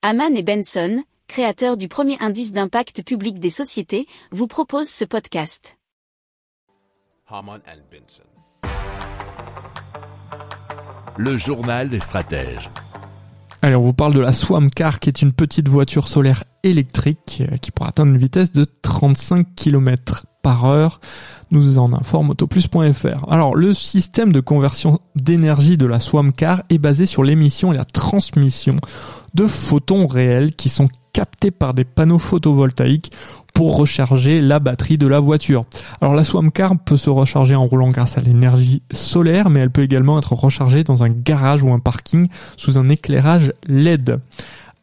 Haman et Benson, créateurs du premier indice d'impact public des sociétés, vous proposent ce podcast. Haman and Benson. Le journal des stratèges. Allez, on vous parle de la Swamcar, qui est une petite voiture solaire électrique euh, qui pourra atteindre une vitesse de 35 km par heure. Nous en informe autoplus.fr. Alors, le système de conversion d'énergie de la Swamcar est basé sur l'émission et la transmission de photons réels qui sont captés par des panneaux photovoltaïques pour recharger la batterie de la voiture. Alors la Swamcar peut se recharger en roulant grâce à l'énergie solaire, mais elle peut également être rechargée dans un garage ou un parking sous un éclairage LED.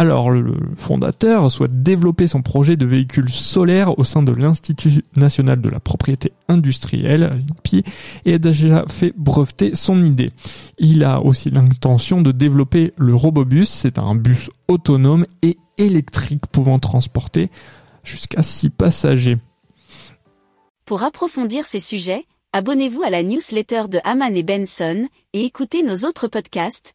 Alors, le fondateur souhaite développer son projet de véhicule solaire au sein de l'Institut national de la propriété industrielle, l'INPI, et a déjà fait breveter son idée. Il a aussi l'intention de développer le Robobus, c'est un bus autonome et électrique pouvant transporter jusqu'à 6 passagers. Pour approfondir ces sujets, abonnez-vous à la newsletter de Haman et Benson et écoutez nos autres podcasts